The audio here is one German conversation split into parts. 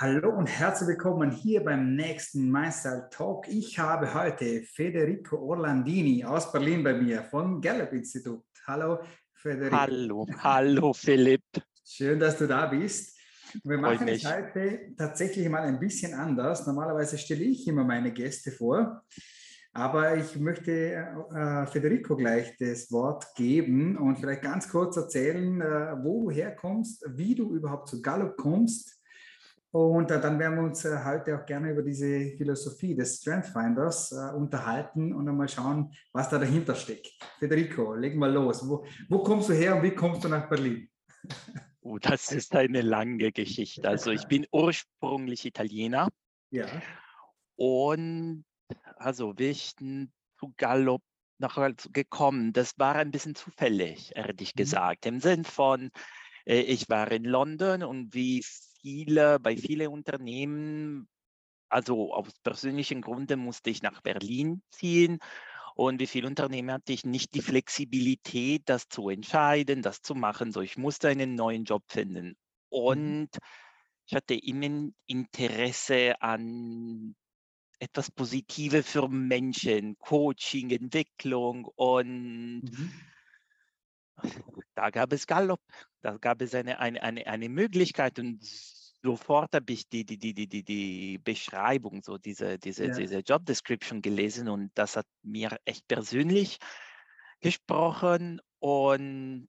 Hallo und herzlich willkommen hier beim nächsten Meister Talk. Ich habe heute Federico Orlandini aus Berlin bei mir vom Gallup Institut. Hallo Federico. Hallo, hallo Philipp. Schön, dass du da bist. Wir machen es heute tatsächlich mal ein bisschen anders. Normalerweise stelle ich immer meine Gäste vor. Aber ich möchte äh, Federico gleich das Wort geben und vielleicht ganz kurz erzählen, äh, wo du herkommst, wie du überhaupt zu Gallup kommst und äh, dann werden wir uns äh, heute auch gerne über diese Philosophie des Strength Finders äh, unterhalten und einmal schauen, was da dahinter steckt. Federico, leg mal los. Wo, wo kommst du her und wie kommst du nach Berlin? Oh, das ist eine lange Geschichte. Also ich bin ursprünglich Italiener. Ja. Und also wie ich zu Gallup nach gekommen, das war ein bisschen zufällig, ehrlich mhm. gesagt. Im Sinn von, ich war in London und wie viele, bei vielen Unternehmen, also aus persönlichen Gründen musste ich nach Berlin ziehen. Und wie viele Unternehmen hatte ich nicht die Flexibilität, das zu entscheiden, das zu machen. So, ich musste einen neuen Job finden. Mhm. Und ich hatte immer Interesse an etwas Positives für Menschen, Coaching, Entwicklung und mhm. Da gab es Gallup, da gab es eine, eine, eine, eine Möglichkeit und sofort habe ich die, die, die, die, die, die Beschreibung, so diese, diese, ja. diese Job Description gelesen und das hat mir echt persönlich gesprochen und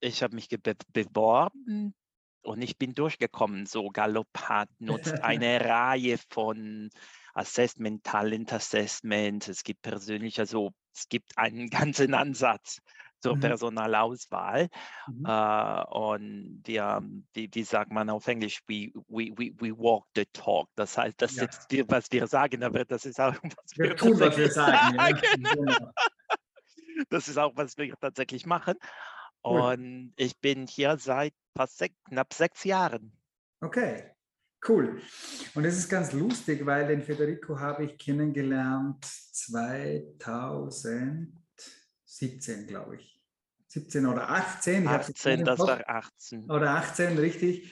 ich habe mich be beworben und ich bin durchgekommen. So Gallup hat nutzt eine Reihe von Assessment, Talent Assessment. Es gibt persönlich, also es gibt einen ganzen Ansatz zur mhm. Personalauswahl. Mhm. Äh, und wir, wie, wie sagt man auf Englisch, we, we, we, we walk the talk. Das heißt, das ja. ist, was wir sagen, aber das ist auch, was wir, wir tun, was wir sagen. sagen. Ja. Genau. Das ist auch, was wir tatsächlich machen. Und ich bin hier seit fast sech, knapp sechs Jahren. Okay, cool. Und es ist ganz lustig, weil den Federico habe ich kennengelernt 2000. 17, glaube ich. 17 oder 18. 18, das war 18. Oder 18, richtig.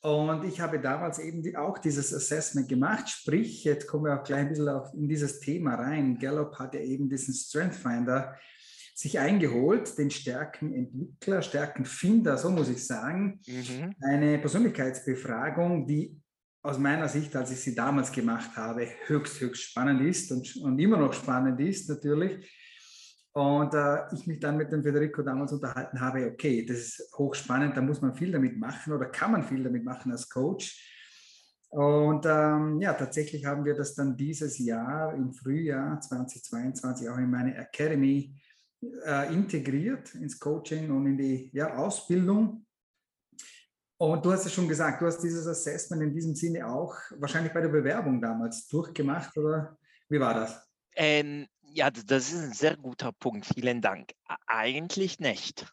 Und ich habe damals eben auch dieses Assessment gemacht. Sprich, jetzt kommen wir auch gleich ein bisschen in dieses Thema rein. Gallup hat ja eben diesen Strength Finder sich eingeholt, den Stärkenentwickler, Stärkenfinder, so muss ich sagen. Mhm. Eine Persönlichkeitsbefragung, die aus meiner Sicht, als ich sie damals gemacht habe, höchst, höchst spannend ist und, und immer noch spannend ist natürlich und äh, ich mich dann mit dem Federico damals unterhalten habe, okay, das ist hochspannend, da muss man viel damit machen oder kann man viel damit machen als Coach. Und ähm, ja, tatsächlich haben wir das dann dieses Jahr im Frühjahr 2022 auch in meine Academy äh, integriert ins Coaching und in die ja, Ausbildung. Und du hast es schon gesagt, du hast dieses Assessment in diesem Sinne auch wahrscheinlich bei der Bewerbung damals durchgemacht oder wie war das? Ähm, ja, das ist ein sehr guter Punkt. Vielen Dank. Eigentlich nicht.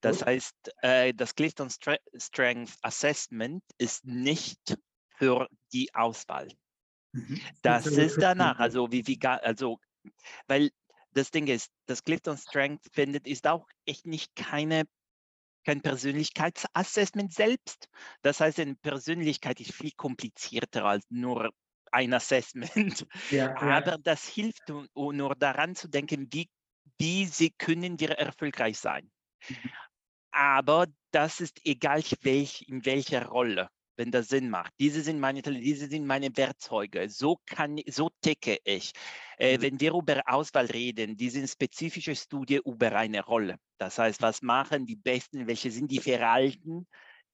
Das heißt, äh, das Clifton Strength Assessment ist nicht für die Auswahl. Mhm. Das ist danach, also wie, wie also, weil das Ding ist, das Clifton Strength findet, ist auch echt nicht keine kein Persönlichkeitsassessment selbst. Das heißt, eine Persönlichkeit ist viel komplizierter als nur ein Assessment. Ja, Aber das hilft nur daran zu denken, wie, wie sie können wir erfolgreich sein. Mhm. Aber das ist egal, welch, in welcher Rolle, wenn das Sinn macht. Diese sind meine, diese sind meine Werkzeuge. So kann, so ticke ich. Äh, mhm. wenn wir über Auswahl reden, die sind spezifische Studien über eine Rolle. Das heißt, was machen die Besten, welche sind die Verhalten,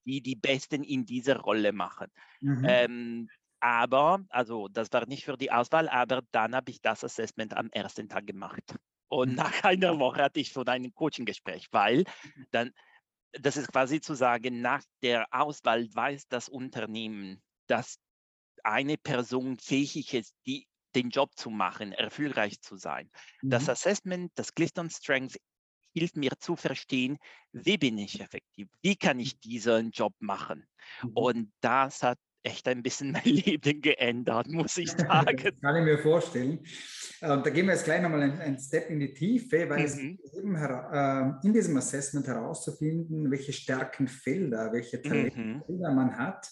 die die Besten in dieser Rolle machen. Mhm. Ähm, aber, also das war nicht für die Auswahl, aber dann habe ich das Assessment am ersten Tag gemacht. Und mhm. nach einer Woche hatte ich schon ein Coaching-Gespräch, weil mhm. dann, das ist quasi zu sagen, nach der Auswahl weiß das Unternehmen, dass eine Person fähig ist, die, den Job zu machen, erfolgreich zu sein. Mhm. Das Assessment, das Clifton Strength hilft mir zu verstehen, wie bin ich effektiv, wie kann ich diesen Job machen. Mhm. Und das hat echt ein bisschen mein Leben geändert, muss ich sagen. Das kann ich mir vorstellen. Und da gehen wir jetzt gleich nochmal einen Step in die Tiefe, weil mhm. es eben äh, in diesem Assessment herauszufinden, welche Stärkenfelder, welche Talentfelder mhm. man hat.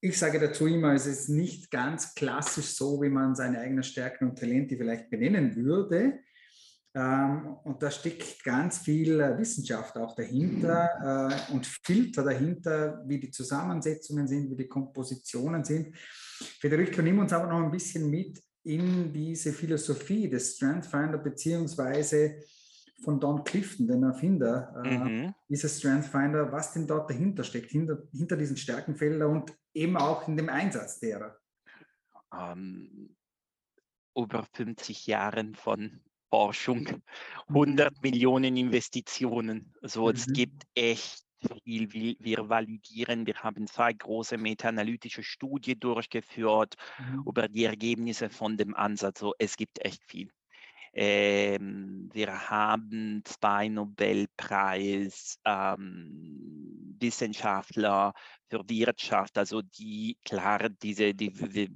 ich sage dazu immer, es ist nicht ganz klassisch so, wie man seine eigenen Stärken und Talente vielleicht benennen würde. Ähm, und da steckt ganz viel äh, Wissenschaft auch dahinter äh, und Filter dahinter, wie die Zusammensetzungen sind, wie die Kompositionen sind. Federico, nimm uns aber noch ein bisschen mit in diese Philosophie des Strength Finder beziehungsweise von Don Clifton, den Erfinder äh, mhm. dieses Strength Finder, was denn dort dahinter steckt, hinter, hinter diesen Stärkenfeldern und eben auch in dem Einsatz derer. Um, ähm, über 50 Jahren von Forschung, 100 mhm. Millionen Investitionen. Also mhm. es gibt echt viel, wir validieren. Wir haben zwei große meta-analytische Studien durchgeführt mhm. über die Ergebnisse von dem Ansatz. So, es gibt echt viel. Ähm, wir haben zwei Nobelpreis ähm, für Wirtschaft, also die klar diese die,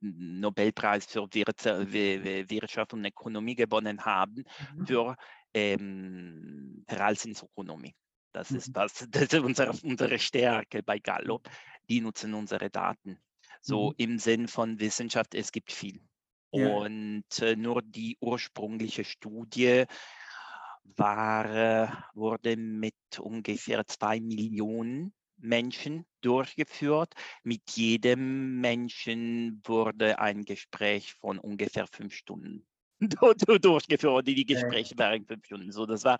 Nobelpreis für Wirtschaft und Ökonomie gewonnen haben mhm. für ähm, Verhaltensökonomie. Das ist, mhm. was, das ist unsere, unsere Stärke bei Gallup. Die nutzen unsere Daten. So mhm. im Sinn von Wissenschaft, es gibt viel. Ja. Und äh, nur die ursprüngliche Studie war, äh, wurde mit ungefähr zwei Millionen Menschen durchgeführt. Mit jedem Menschen wurde ein Gespräch von ungefähr fünf Stunden durchgeführt, die Gespräche waren fünf Stunden. So, das war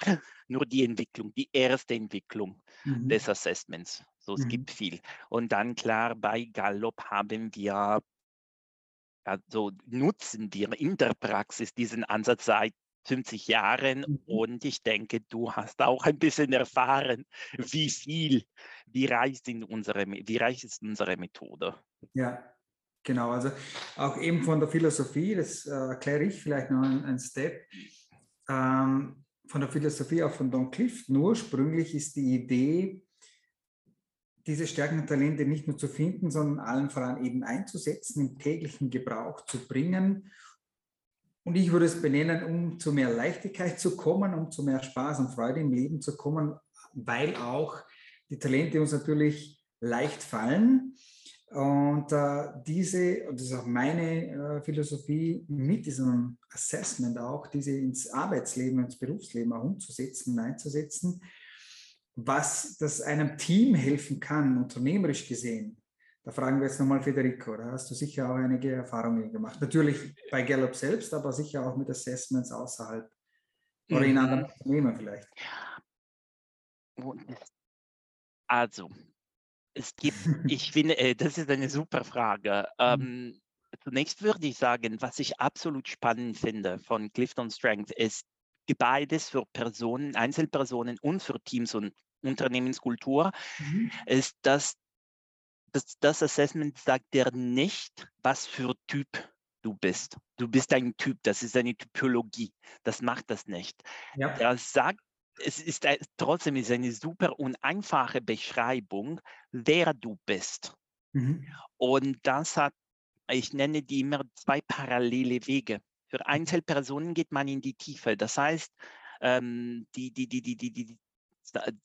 nur die Entwicklung, die erste Entwicklung mhm. des Assessments. So, es mhm. gibt viel. Und dann klar, bei Gallup haben wir also nutzen wir in der Praxis diesen Ansatz seit 50 Jahren mhm. und ich denke, du hast auch ein bisschen erfahren, wie viel, wie reich, sind unsere, wie reich ist unsere Methode. Ja, genau. Also auch eben von der Philosophie, das äh, erkläre ich vielleicht noch ein, ein Step. Ähm, von der Philosophie auch von Don Clifton ursprünglich ist die Idee, diese Stärken und Talente nicht nur zu finden, sondern allen voran eben einzusetzen, im täglichen Gebrauch zu bringen. Und ich würde es benennen, um zu mehr Leichtigkeit zu kommen, um zu mehr Spaß und Freude im Leben zu kommen, weil auch die Talente uns natürlich leicht fallen. Und äh, diese, und das ist auch meine äh, Philosophie, mit diesem Assessment auch, diese ins Arbeitsleben, ins Berufsleben auch umzusetzen und einzusetzen, was das einem Team helfen kann, unternehmerisch gesehen, da fragen wir jetzt nochmal Federico, da hast du sicher auch einige Erfahrungen gemacht. Natürlich bei Gallup selbst, aber sicher auch mit Assessments außerhalb oder in anderen mhm. Unternehmen vielleicht. Also, es gibt, ich finde, äh, das ist eine super Frage. Mhm. Ähm, zunächst würde ich sagen, was ich absolut spannend finde von Clifton Strength ist, beides für Personen, Einzelpersonen und für Teams und Unternehmenskultur, mhm. ist, dass das, das Assessment sagt dir nicht, was für Typ du bist. Du bist ein Typ, das ist eine Typologie. Das macht das nicht. Ja. Das sagt, es ist trotzdem ist eine super und einfache Beschreibung, wer du bist. Mhm. Und das hat, ich nenne die immer zwei parallele Wege. Für. Einzelpersonen geht man in die Tiefe. Das heißt, ähm, die, die, die, die, die, die,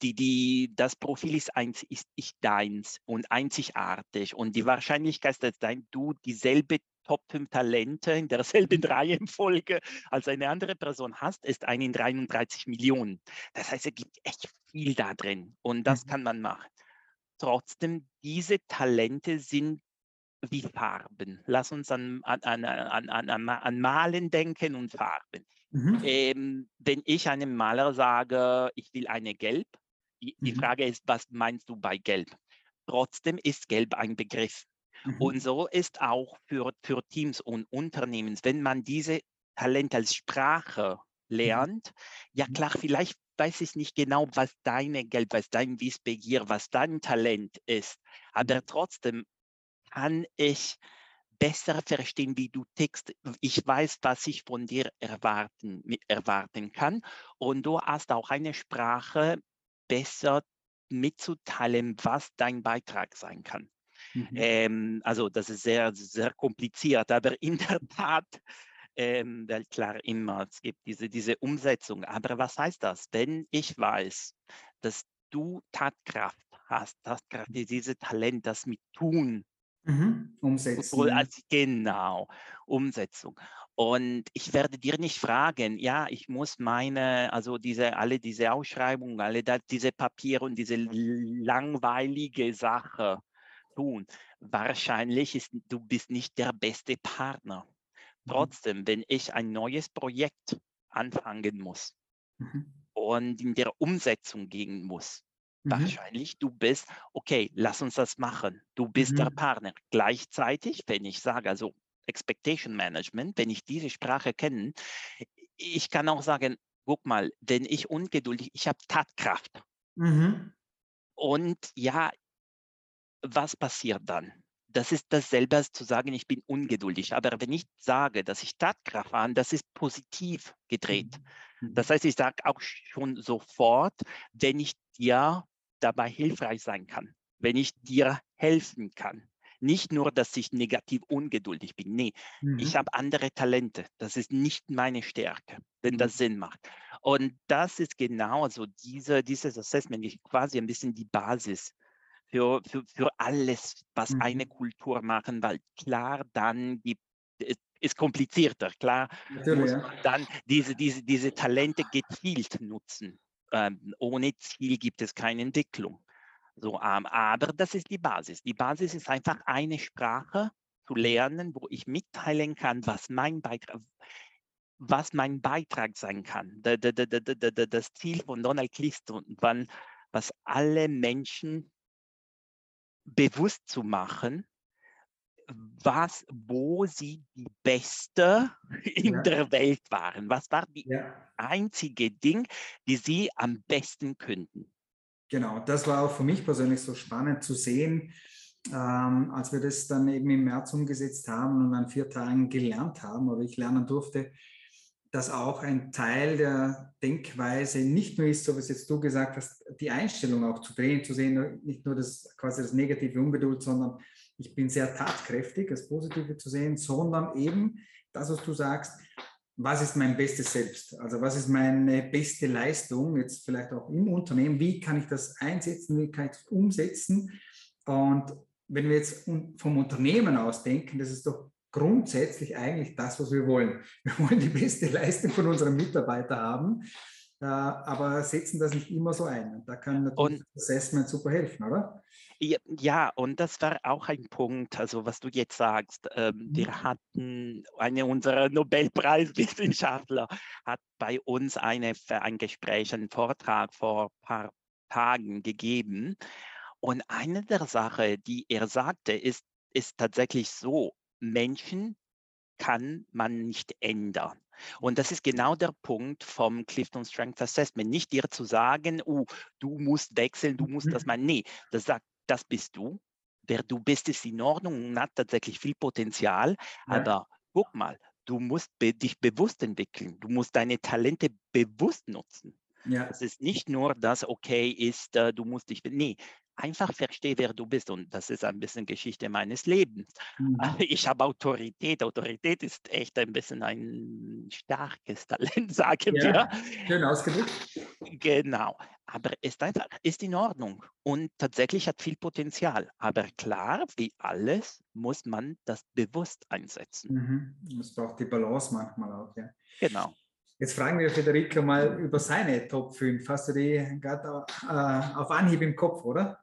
die, die, das Profil ist, eins, ist, ist deins und einzigartig. Und die Wahrscheinlichkeit, dass dein, du dieselbe Top 5 Talente in derselben mhm. Reihenfolge als eine andere Person hast, ist eine in 33 Millionen. Das heißt, es gibt echt viel da drin und das mhm. kann man machen. Trotzdem, diese Talente sind wie Farben. Lass uns an, an, an, an, an, an Malen denken und Farben. Mhm. Ähm, wenn ich einem Maler sage, ich will eine Gelb, die, mhm. die, Frage ist, was meinst du bei Gelb? Trotzdem ist Gelb ein Begriff. Mhm. Und so ist auch für, für Teams und Unternehmen, wenn man diese Talente als Sprache mhm. lernt, ja mhm. klar, vielleicht weiß ich nicht genau, was deine Gelb, was dein Wissbegier, was dein Talent ist, aber trotzdem kann ich besser verstehen, wie du tickst. Ich weiß, was ich von dir erwarten, erwarten kann. Und du hast auch eine Sprache besser mitzuteilen, was dein Beitrag sein kann. Mhm. Ähm, also das ist sehr, sehr kompliziert, aber in der Tat, ähm, weil klar immer, es gibt diese, diese Umsetzung. Aber was heißt das? Wenn ich weiß, dass du Tatkraft hast, Tatkraft, dieses Talent, das mit Tun Mhm. Umsetzen. Also, genau, Umsetzung. Und ich werde dir nicht fragen, ja, ich muss meine, also diese, alle diese Ausschreibungen, alle da, diese Papiere und diese langweilige Sache tun. Wahrscheinlich ist, du bist nicht der beste Partner. Mhm. Trotzdem, wenn ich ein neues Projekt anfangen muss mhm. und in der Umsetzung gehen muss, mhm. wahrscheinlich du bist, okay, lass uns das machen. Du bist mhm. der Partner. Gleichzeitig, wenn ich sage, also Expectation Management, wenn ich diese Sprache kenne, ich kann auch sagen, guck mal, wenn ich ungeduldig, ich habe Tatkraft. Mhm. Und ja, was passiert dann? das ist dasselbe als zu sagen, ich bin ungeduldig. Aber wenn ich sage, dass ich Tatkraft habe, das ist positiv gedreht. Mhm. Das heißt, ich sage auch schon sofort, wenn ich dir dabei hilfreich sein kann, wenn ich dir helfen kann. Nicht nur, dass ich negativ ungeduldig bin. Nee, mhm. ich habe andere Talente. Das ist nicht meine Stärke, wenn das mhm. Sinn macht. Und das ist genau so diese, dieses Assessment, ist quasi ein bisschen die Basis für, für, für alles, was mhm. eine Kultur machen, weil klar, dann gibt es ist komplizierter, klar, muss man dann diese, diese, diese Talente gezielt nutzen. Ähm, ohne Ziel gibt es keine Entwicklung. So, ähm, aber das ist die Basis. Die Basis ist einfach eine Sprache zu lernen, wo ich mitteilen kann, was mein Beitrag, was mein Beitrag sein kann. Das Ziel von Donald wann, was alle Menschen bewusst zu machen, was, wo sie die Beste in ja. der Welt waren. Was war die ja. einzige Ding, die sie am besten könnten? Genau, das war auch für mich persönlich so spannend zu sehen, ähm, als wir das dann eben im März umgesetzt haben und an vier Tagen gelernt haben oder ich lernen durfte, dass auch ein Teil der Denkweise nicht nur ist, so wie es jetzt du gesagt hast, die Einstellung auch zu drehen, zu sehen, nicht nur das quasi das negative Ungeduld, sondern ich bin sehr tatkräftig, das Positive zu sehen, sondern eben das, was du sagst, was ist mein bestes Selbst? Also was ist meine beste Leistung jetzt vielleicht auch im Unternehmen? Wie kann ich das einsetzen? Wie kann ich das umsetzen? Und wenn wir jetzt vom Unternehmen aus denken, das ist doch grundsätzlich eigentlich das, was wir wollen. Wir wollen die beste Leistung von unseren Mitarbeitern haben, aber setzen das nicht immer so ein. Und da kann natürlich und, das Assessment super helfen, oder? Ja, und das war auch ein Punkt, also was du jetzt sagst. Ähm, mhm. Wir hatten, eine unserer Nobelpreiswissenschaftler hat bei uns eine, ein Gespräch, einen Vortrag vor ein paar Tagen gegeben. Und eine der Sachen, die er sagte, ist, ist tatsächlich so, Menschen kann man nicht ändern. Und das ist genau der Punkt vom Clifton Strength Assessment. Nicht dir zu sagen, oh, du musst wechseln, du musst das mhm. mal. Nee, das sagt, das bist du. Wer du bist, ist in Ordnung und hat tatsächlich viel Potenzial. Ja. Aber guck mal, du musst be dich bewusst entwickeln. Du musst deine Talente bewusst nutzen. Ja. Es ist nicht nur das, okay, ist, äh, du musst dich, nee, einfach verstehe, wer du bist. Und das ist ein bisschen Geschichte meines Lebens. Mhm. Ich habe Autorität. Autorität ist echt ein bisschen ein starkes Talent, sagen ja, wir. Schön ausgedrückt. Genau. Aber ist einfach, ist in Ordnung und tatsächlich hat viel Potenzial. Aber klar, wie alles, muss man das bewusst einsetzen. Mhm. Es braucht die Balance manchmal auch, ja. Genau. Jetzt fragen wir Federico mal über seine Top 5. Hast du die gerade äh, auf Anhieb im Kopf, oder?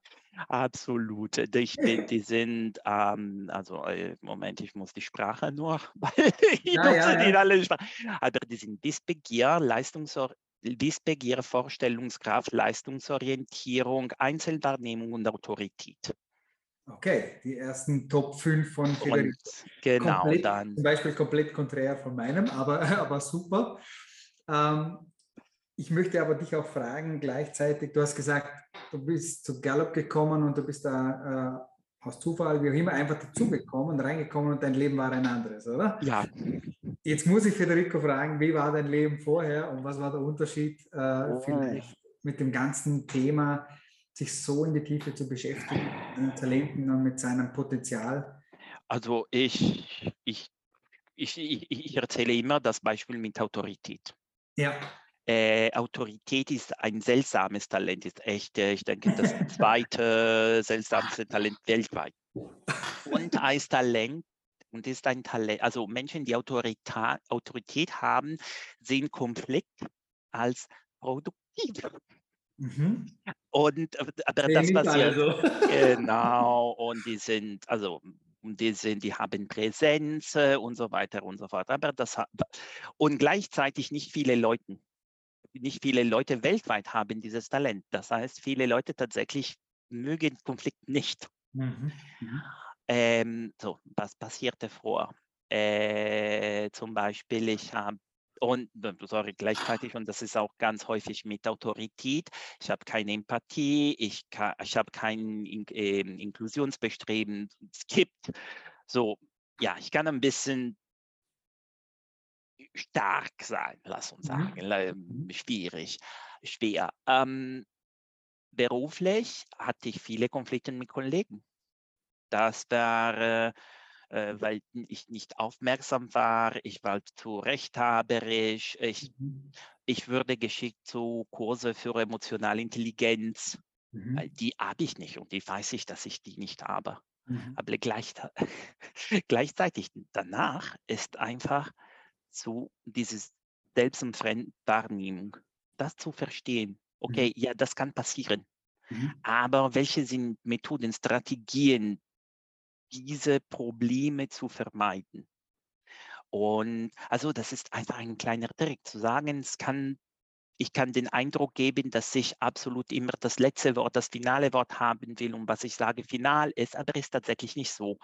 Absolut. Die, die, die sind, ähm, also äh, Moment, ich muss die Sprache nur, weil ich ja, nutze ja, ja. alle Sprachen. Aber die sind Wissbegier, Leistungsor Wissbegier, Vorstellungskraft, Leistungsorientierung, Einzelwahrnehmung und Autorität. Okay, die ersten Top 5 von Federico. genau, komplett, dann. Zum Beispiel komplett konträr von meinem, aber, aber super. Ähm, ich möchte aber dich auch fragen, gleichzeitig, du hast gesagt, du bist zu Gallup gekommen und du bist da äh, aus Zufall, wie auch immer, einfach dazugekommen, reingekommen und dein Leben war ein anderes, oder? Ja. Jetzt muss ich Federico fragen, wie war dein Leben vorher und was war der Unterschied äh, oh. vielleicht mit dem ganzen Thema, sich so in die Tiefe zu beschäftigen, mit Talenten und mit seinem Potenzial? Also ich, ich, ich, ich erzähle immer das Beispiel mit Autorität. Ja. Äh, Autorität ist ein seltsames Talent, ist echt, äh, ich denke, das zweite seltsamste Talent weltweit. und als Talent und ist ein Talent, also Menschen, die Autorität haben, sehen Konflikt als produktiv. Mhm. Und äh, aber das passiert also. genau und die sind also die sind, die haben Präsenz äh, und so weiter und so fort. Aber das und gleichzeitig nicht viele Leute, nicht viele Leute weltweit haben dieses Talent. Das heißt, viele Leute tatsächlich mögen Konflikt nicht. Mhm. Mhm. Ähm, so, was passierte vor? Äh, zum Beispiel, ich habe und sorry, gleichzeitig, und das ist auch ganz häufig mit Autorität, ich habe keine Empathie, ich, ich habe kein In äh, Inklusionsbestreben, es gibt so, ja, ich kann ein bisschen stark sein, lass uns mhm. sagen, mhm. schwierig, schwer. Ähm, beruflich hatte ich viele Konflikte mit Kollegen. Das war äh, weil ich nicht aufmerksam war, ich war zu rechthaberisch, ich, mhm. ich würde geschickt zu Kurse für emotionale Intelligenz, mhm. weil die habe ich nicht und die weiß ich, dass ich die nicht habe. Mhm. Aber gleich, gleichzeitig danach ist einfach so dieses Selbst- und Fremdwahrnehmung, das zu verstehen. Okay, mhm. ja, das kann passieren. Mhm. Aber welche sind Methoden, Strategien, diese Probleme zu vermeiden. Und also das ist einfach ein kleiner Trick zu sagen, es kann, ich kann den Eindruck geben, dass ich absolut immer das letzte Wort, das finale Wort haben will und was ich sage final ist, aber ist tatsächlich nicht so.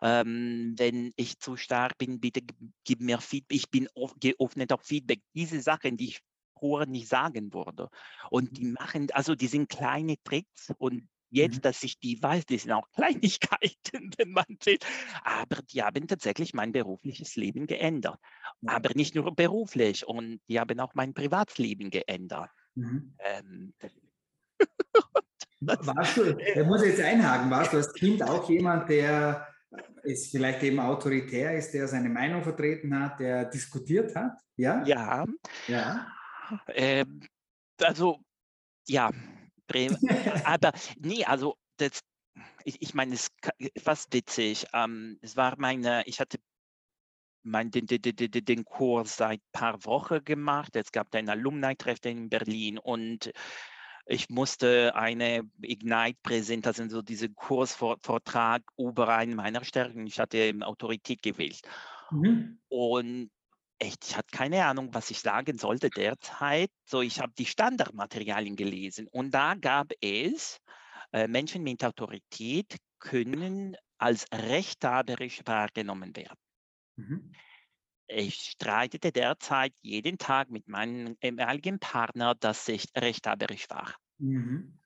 Ähm, wenn ich zu stark bin, bitte gib mir Feedback, ich bin geöffnet auf Feedback. Diese Sachen, die ich vorher nicht sagen würde. Und die mhm. machen, also die sind kleine Tricks und Jetzt, mhm. dass ich die weiß, die sind auch Kleinigkeiten, wenn man sieht. Aber die haben tatsächlich mein berufliches Leben geändert. Aber nicht nur beruflich, und die haben auch mein Privatleben geändert. Mhm. Ähm, warst du, der muss jetzt einhaken, warst du als Kind auch jemand, der ist vielleicht eben autoritär ist, der seine Meinung vertreten hat, der diskutiert hat? Ja. Ja. ja. Ähm, also, ja, Bremen. Aber nee, also das, ich, ich meine, es ist fast witzig. Ähm, es war meine, ich hatte mein, den, den, den, den Kurs seit ein paar Wochen gemacht. Es gab ein Alumni-Treffen in Berlin und ich musste eine Ignite-Präsentation, also diesen Kursvortrag über einen meiner Stärken. Ich hatte Autorität gewählt. Mhm. Und echt, ich hatte keine Ahnung, was ich sagen sollte derzeit. So, ich habe die Standardmaterialien gelesen und da gab es äh, Menschen mit Autorität können als rechthaberisch wahrgenommen werden. Mhm. Ich streitete derzeit jeden Tag mit meinem ehemaligen Partner, dass ich rechthaberisch war. Mhm.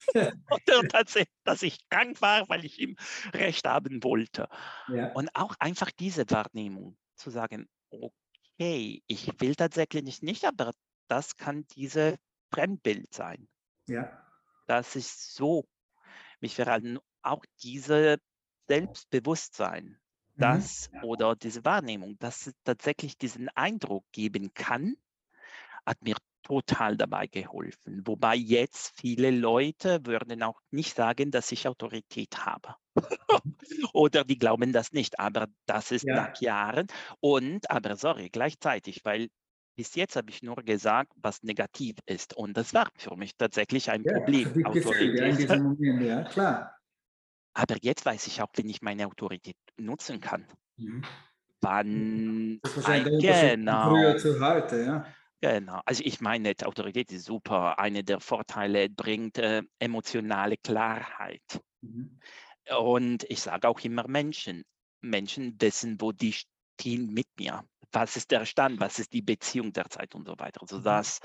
und dass, dass ich krank war, weil ich ihm Recht haben wollte. Ja. Und auch einfach diese Wahrnehmung zu sagen, okay, ich will tatsächlich nicht, aber das kann diese Fremdbild sein. Ja. Dass ich so mich verhalten, auch diese Selbstbewusstsein, das mhm. oder diese Wahrnehmung, dass es tatsächlich diesen Eindruck geben kann, hat mir total dabei geholfen. Wobei jetzt viele Leute würden auch nicht sagen, dass ich Autorität habe. Oder die glauben das nicht, aber das ist ja. nach Jahren. Und, aber sorry, gleichzeitig, weil bis jetzt habe ich nur gesagt, was negativ ist. Und das war für mich tatsächlich ein ja, Problem. Autorität. Ja, Moment, ja, klar. Aber jetzt weiß ich auch, wenn ich meine Autorität nutzen kann. Mhm. Wann? Das ist wahrscheinlich genau. früher zu heute, ja. Genau. Also ich meine, Autorität ist super. Eine der Vorteile bringt äh, emotionale Klarheit. Mhm. Und ich sage auch immer Menschen. Menschen wissen, wo die stehen mit mir. Was ist der Stand? Was ist die Beziehung derzeit und so weiter. Also mhm. das.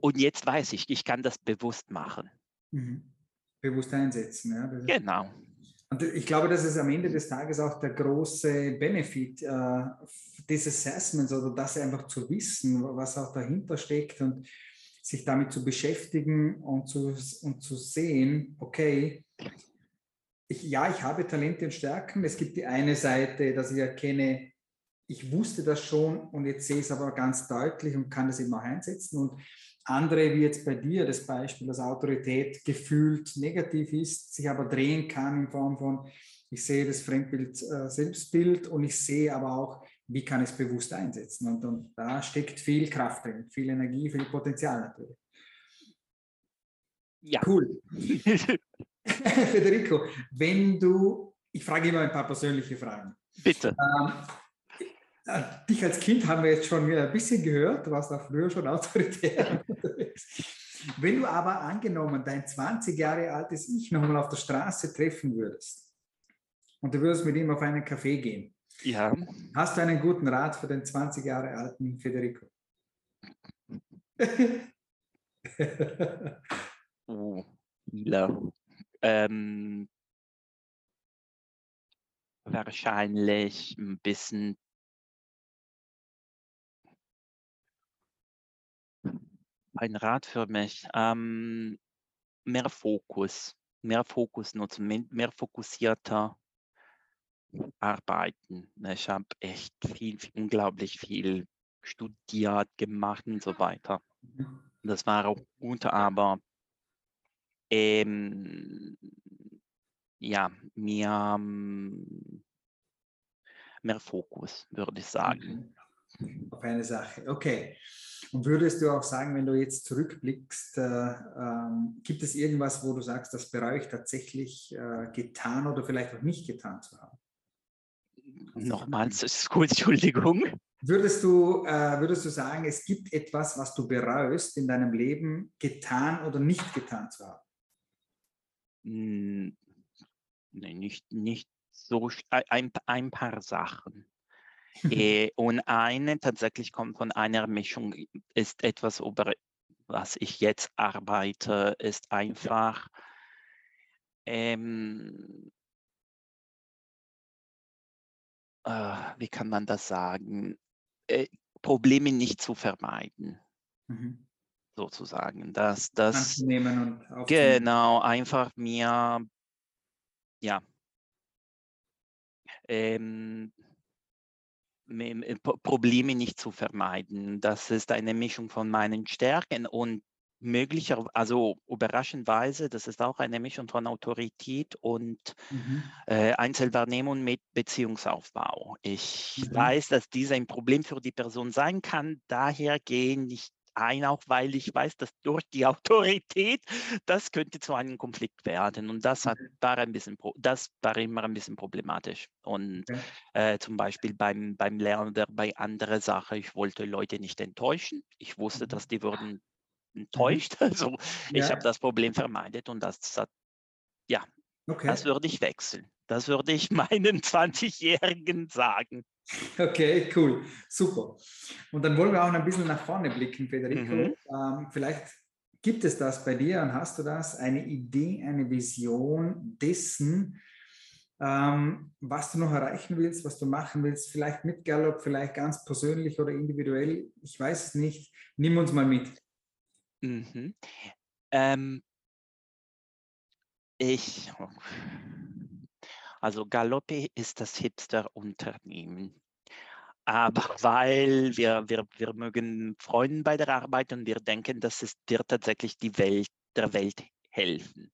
Und jetzt weiß ich, ich kann das bewusst machen. Mhm. Bewusst einsetzen. Ja. genau. Und ich glaube, das ist am Ende des Tages auch der große Benefit äh, des Assessments oder das einfach zu wissen, was auch dahinter steckt und sich damit zu beschäftigen und zu, und zu sehen, okay, ich, ja, ich habe Talente und Stärken. Es gibt die eine Seite, dass ich erkenne, ich wusste das schon und jetzt sehe ich es aber ganz deutlich und kann das eben auch einsetzen. Und andere, wie jetzt bei dir, das Beispiel, dass Autorität gefühlt negativ ist, sich aber drehen kann in Form von, ich sehe das Fremdbild, äh, Selbstbild und ich sehe aber auch, wie kann ich es bewusst einsetzen. Und, und da steckt viel Kraft drin, viel Energie, viel Potenzial natürlich. Ja. Cool. Federico, wenn du, ich frage immer ein paar persönliche Fragen. Bitte. Ähm, äh, dich als Kind haben wir jetzt schon ein bisschen gehört, du warst auch früher schon autoritär unterwegs. Wenn du aber angenommen dein 20 Jahre altes Ich nochmal auf der Straße treffen würdest und du würdest mit ihm auf einen Café gehen, ja. hast du einen guten Rat für den 20 Jahre alten Federico? oh. Ähm, wahrscheinlich ein bisschen ein Rat für mich. Ähm, mehr Fokus, mehr Fokus nutzen, mehr fokussierter arbeiten. Ich habe echt viel, unglaublich viel studiert, gemacht und so weiter. Mhm. Das war auch gut, aber ähm, ja, mehr, mehr Fokus, würde ich sagen. Auf eine Sache, okay. Und würdest du auch sagen, wenn du jetzt zurückblickst, äh, ähm, gibt es irgendwas, wo du sagst, das bereue ich tatsächlich äh, getan oder vielleicht auch nicht getan zu haben? Nochmals, Entschuldigung. Würdest du, äh, würdest du sagen, es gibt etwas, was du bereust in deinem Leben, getan oder nicht getan zu haben? Hm, nee, nicht, nicht so, ein, ein paar Sachen. Äh, und eine tatsächlich kommt von einer Mischung, ist etwas, über was ich jetzt arbeite, ist einfach ähm, äh, wie kann man das sagen, äh, Probleme nicht zu vermeiden. Mhm. Sozusagen. Dass das genau einfach mir ja ähm, Probleme nicht zu vermeiden. Das ist eine Mischung von meinen Stärken und möglicher, also überraschendweise, das ist auch eine Mischung von Autorität und mhm. äh, Einzelwahrnehmung mit Beziehungsaufbau. Ich mhm. weiß, dass dies ein Problem für die Person sein kann, daher gehen nicht ein, auch weil ich weiß, dass durch die Autorität das könnte zu einem Konflikt werden. Und das hat, war ein bisschen, das war immer ein bisschen problematisch. Und äh, zum Beispiel beim, beim Lernen oder bei anderen Sachen, ich wollte Leute nicht enttäuschen. Ich wusste, mhm. dass die würden Mhm. enttäuscht. Also ja. ich habe das Problem vermeidet und das hat, ja, okay. das würde ich wechseln. Das würde ich meinen 20-Jährigen sagen. Okay, cool, super. Und dann wollen wir auch ein bisschen nach vorne blicken, Federico. Mhm. Ähm, vielleicht gibt es das bei dir und hast du das, eine Idee, eine Vision dessen, ähm, was du noch erreichen willst, was du machen willst, vielleicht mit Gallup, vielleicht ganz persönlich oder individuell, ich weiß es nicht. Nimm uns mal mit. Mhm. Ähm ich also Galoppe ist das Hipster-Unternehmen. Aber weil wir, wir, wir mögen Freunden bei der Arbeit und wir denken, dass es dir tatsächlich die Welt, der Welt helfen.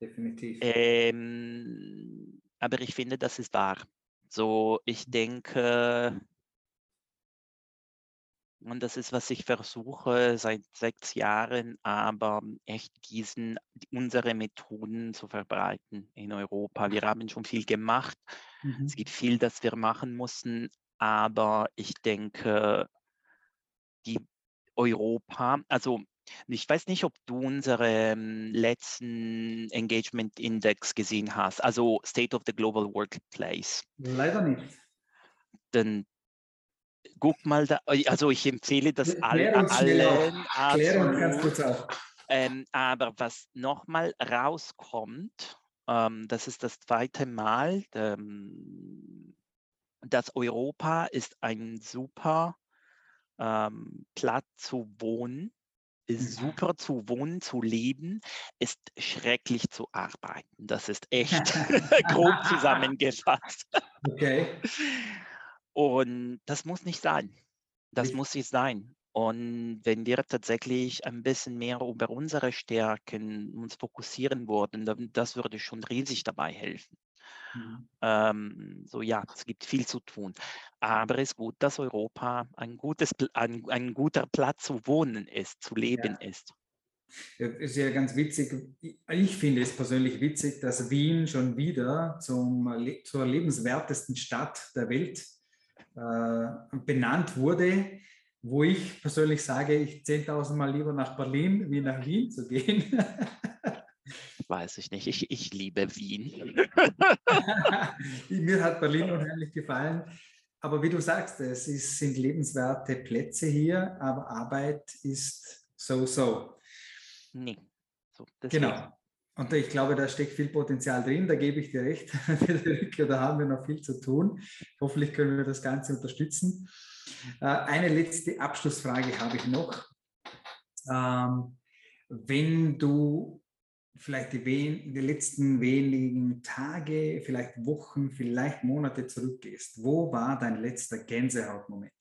Definitiv. Ähm, aber ich finde, das ist wahr. So, ich denke, und das ist, was ich versuche seit sechs Jahren, aber echt diesen, unsere Methoden zu verbreiten in Europa. Wir haben schon viel gemacht. Mhm. Es gibt viel, das wir machen mussten, aber ich denke, die Europa, also ich weiß nicht, ob du unseren letzten Engagement Index gesehen hast, also State of the Global Workplace. Leider nicht. Dann guck mal da, also ich empfehle das all, allen. Ganz kurz auf. Ähm, aber was nochmal rauskommt, ähm, das ist das zweite Mal, ähm, dass Europa ist ein super ähm, Platz zu wohnen, ist mhm. super zu wohnen, zu leben, ist schrecklich zu arbeiten. Das ist echt grob zusammengefasst. Okay. Und das muss nicht sein. Das muss nicht sein. Und wenn wir tatsächlich ein bisschen mehr über unsere Stärken uns fokussieren würden, dann das würde schon riesig dabei helfen. Mhm. Ähm, so ja, es gibt viel zu tun. Aber es ist gut, dass Europa ein, gutes, ein, ein guter Platz zu wohnen ist, zu leben ist. Ja, ist ja ganz witzig. Ich finde es persönlich witzig, dass Wien schon wieder zum, zur lebenswertesten Stadt der Welt äh, benannt wurde, wo ich persönlich sage, ich 10.000 Mal lieber nach Berlin wie nach Wien zu gehen. Weiß ich nicht. Ich, ich liebe Wien. Mir hat Berlin unheimlich gefallen. Aber wie du sagst, es ist, sind lebenswerte Plätze hier, aber Arbeit ist so-so. Nee. So. Genau. Und ich glaube, da steckt viel Potenzial drin, da gebe ich dir recht, da haben wir noch viel zu tun. Hoffentlich können wir das Ganze unterstützen. Äh, Eine letzte Abschlussfrage habe ich noch. Ähm, Wenn du vielleicht die, wen die letzten wenigen Tage, vielleicht Wochen, vielleicht Monate zurückgehst, wo war dein letzter Gänsehautmoment?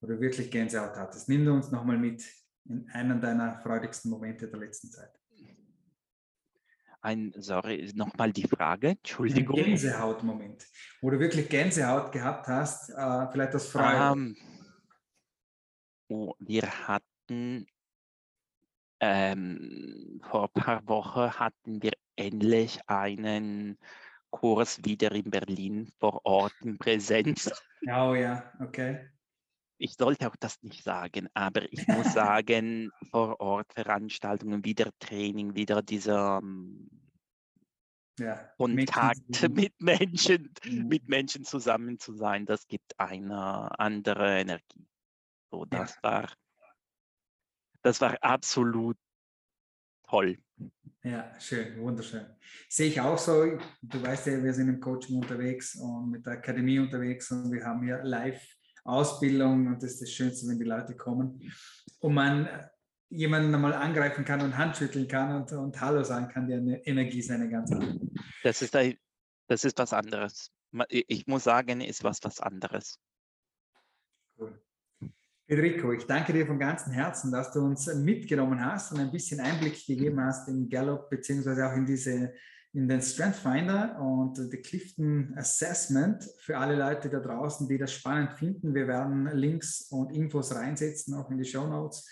Wo du wirklich Gänsehaut hattest? Nimm uns nochmal mit in einen deiner freudigsten Momente der letzten Zeit. Ein, sorry, nochmal die Frage. Ein Entschuldigung. Gänsehautmoment, wo du wirklich Gänsehaut gehabt hast, äh, vielleicht aus Freude. Ähm, oh, wir hatten ähm, vor ein paar Wochen hatten wir endlich einen Kurs wieder in Berlin vor Ort in Präsenz. Oh ja, okay. Ich sollte auch das nicht sagen, aber ich muss sagen, vor Ort Veranstaltungen, wieder Training, wieder dieser ähm, Ja. Kontakt mit Menschen, Mhm. mit Menschen zusammen zu sein, das gibt eine andere Energie. So, Ja. das war, das war absolut toll. Ja, schön, wunderschön. Sehe ich auch so. Du weißt ja, wir sind im Coaching unterwegs und mit der Akademie unterwegs und wir haben hier Live-Ausbildung und das ist das Schönste, wenn die Leute kommen und man jemanden einmal angreifen kann und Handschütteln kann und, und Hallo sagen kann, die eine Energie ist eine ganz andere. Das ist, das ist was anderes. Ich muss sagen, ist was was anderes. Federico, ich danke dir von ganzem Herzen, dass du uns mitgenommen hast und ein bisschen Einblick gegeben hast in Gallup beziehungsweise auch in diese in den Strength Finder und the Clifton Assessment für alle Leute da draußen, die das spannend finden. Wir werden Links und Infos reinsetzen, auch in die Show Notes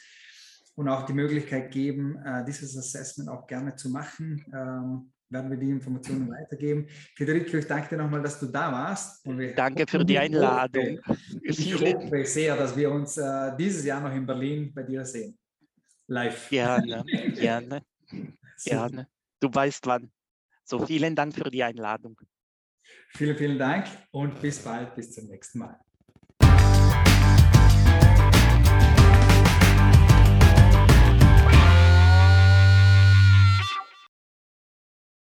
und auch die Möglichkeit geben, äh, dieses Assessment auch gerne zu machen. Werden wir die Informationen weitergeben. Federico, ich danke dir nochmal, dass du da warst. Und wir Danke für die Einladung. ich hoffe sehr, dass wir uns äh, dieses Jahr noch in Berlin bei dir sehen. Live. gerne, gerne, gerne. Du weißt wann. So, vielen Dank für die Einladung. Vielen, vielen Dank und bis bald, bis zum nächsten Mal.